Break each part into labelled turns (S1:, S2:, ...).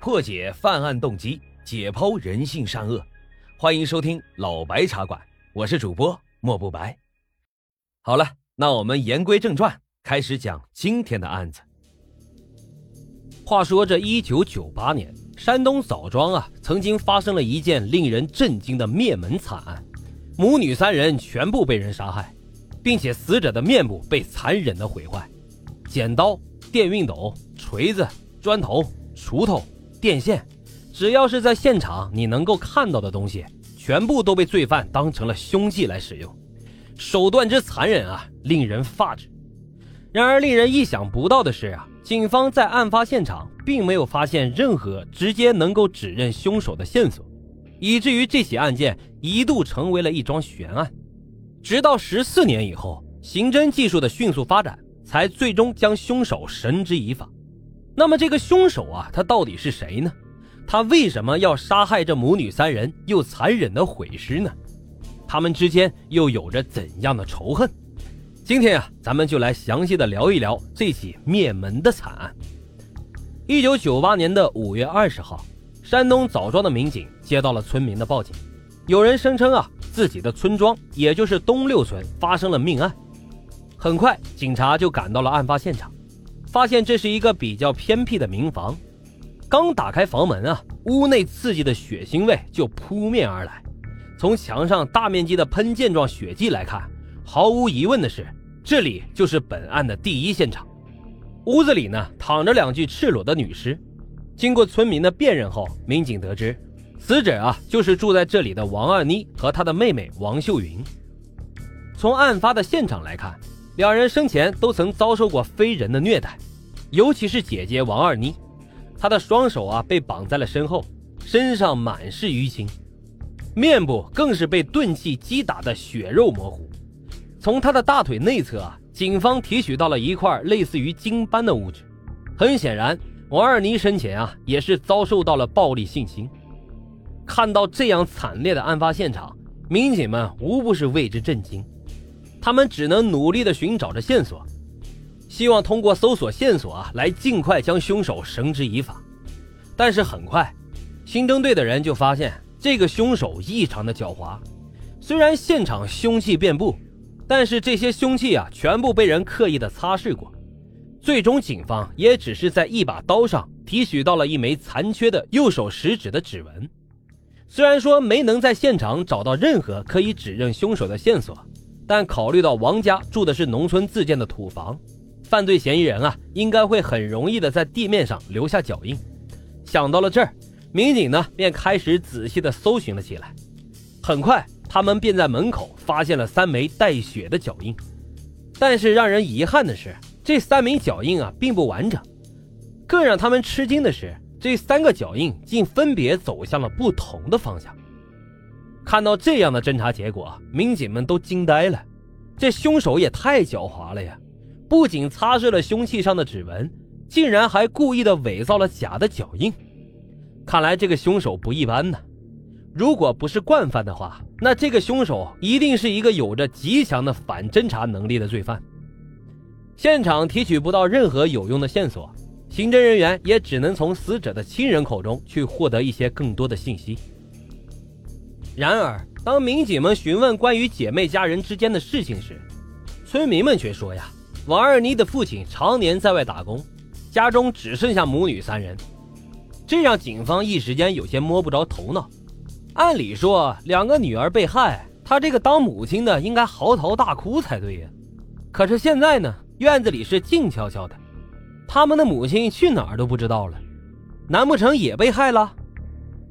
S1: 破解犯案动机，解剖人性善恶。欢迎收听老白茶馆，我是主播莫不白。好了，那我们言归正传，开始讲今天的案子。话说这一九九八年，山东枣庄啊，曾经发生了一件令人震惊的灭门惨案，母女三人全部被人杀害，并且死者的面部被残忍的毁坏，剪刀、电熨斗、锤子、砖头、锄头。电线，只要是在现场你能够看到的东西，全部都被罪犯当成了凶器来使用，手段之残忍啊，令人发指。然而，令人意想不到的是啊，警方在案发现场并没有发现任何直接能够指认凶手的线索，以至于这起案件一度成为了一桩悬案。直到十四年以后，刑侦技术的迅速发展，才最终将凶手绳之以法。那么这个凶手啊，他到底是谁呢？他为什么要杀害这母女三人，又残忍的毁尸呢？他们之间又有着怎样的仇恨？今天啊，咱们就来详细的聊一聊这起灭门的惨案。一九九八年的五月二十号，山东枣庄的民警接到了村民的报警，有人声称啊，自己的村庄，也就是东六村发生了命案。很快，警察就赶到了案发现场。发现这是一个比较偏僻的民房，刚打开房门啊，屋内刺激的血腥味就扑面而来。从墙上大面积的喷溅状血迹来看，毫无疑问的是，这里就是本案的第一现场。屋子里呢，躺着两具赤裸的女尸。经过村民的辨认后，民警得知，死者啊就是住在这里的王二妮和她的妹妹王秀云。从案发的现场来看。两人生前都曾遭受过非人的虐待，尤其是姐姐王二妮，她的双手啊被绑在了身后，身上满是淤青，面部更是被钝器击打的血肉模糊。从她的大腿内侧啊，警方提取到了一块类似于金斑的物质，很显然，王二妮生前啊也是遭受到了暴力性侵。看到这样惨烈的案发现场，民警们无不是为之震惊。他们只能努力地寻找着线索，希望通过搜索线索啊，来尽快将凶手绳之以法。但是很快，刑侦队的人就发现这个凶手异常的狡猾。虽然现场凶器遍布，但是这些凶器啊，全部被人刻意的擦拭过。最终，警方也只是在一把刀上提取到了一枚残缺的右手食指的指纹。虽然说没能在现场找到任何可以指认凶手的线索。但考虑到王家住的是农村自建的土房，犯罪嫌疑人啊应该会很容易的在地面上留下脚印。想到了这儿，民警呢便开始仔细的搜寻了起来。很快，他们便在门口发现了三枚带血的脚印。但是让人遗憾的是，这三枚脚印啊并不完整。更让他们吃惊的是，这三个脚印竟分别走向了不同的方向。看到这样的侦查结果，民警们都惊呆了。这凶手也太狡猾了呀！不仅擦拭了凶器上的指纹，竟然还故意的伪造了假的脚印。看来这个凶手不一般呢。如果不是惯犯的话，那这个凶手一定是一个有着极强的反侦查能力的罪犯。现场提取不到任何有用的线索，刑侦人员也只能从死者的亲人口中去获得一些更多的信息。然而，当民警们询问关于姐妹家人之间的事情时，村民们却说：“呀，王二妮的父亲常年在外打工，家中只剩下母女三人。”这让警方一时间有些摸不着头脑。按理说，两个女儿被害，他这个当母亲的应该嚎啕大哭才对呀。可是现在呢，院子里是静悄悄的，他们的母亲去哪儿都不知道了，难不成也被害了？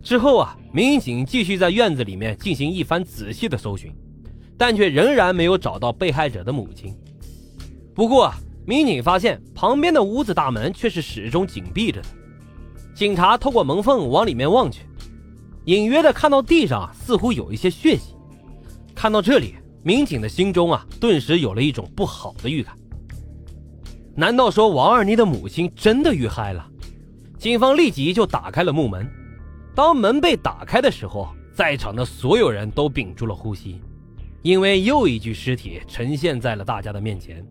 S1: 之后啊，民警继续在院子里面进行一番仔细的搜寻，但却仍然没有找到被害者的母亲。不过啊，民警发现旁边的屋子大门却是始终紧闭着的。警察透过门缝往里面望去，隐约的看到地上啊似乎有一些血迹。看到这里，民警的心中啊，顿时有了一种不好的预感。难道说王二妮的母亲真的遇害了？警方立即就打开了木门。当门被打开的时候，在场的所有人都屏住了呼吸，因为又一具尸体呈现在了大家的面前。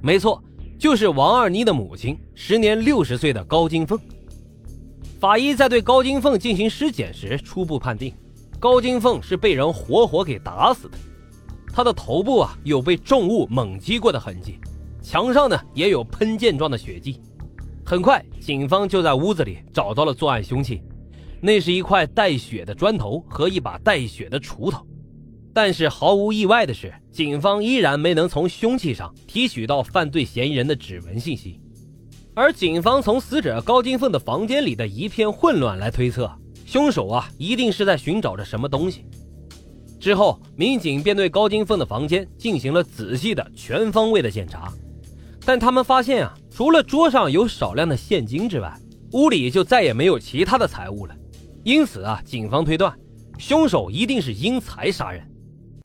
S1: 没错，就是王二妮的母亲，时年六十岁的高金凤。法医在对高金凤进行尸检时，初步判定高金凤是被人活活给打死的。她的头部啊有被重物猛击过的痕迹，墙上呢也有喷溅状的血迹。很快，警方就在屋子里找到了作案凶器，那是一块带血的砖头和一把带血的锄头。但是毫无意外的是，警方依然没能从凶器上提取到犯罪嫌疑人的指纹信息。而警方从死者高金凤的房间里的一片混乱来推测，凶手啊一定是在寻找着什么东西。之后，民警便对高金凤的房间进行了仔细的全方位的检查，但他们发现啊，除了桌上有少量的现金之外，屋里就再也没有其他的财物了。因此啊，警方推断，凶手一定是因财杀人。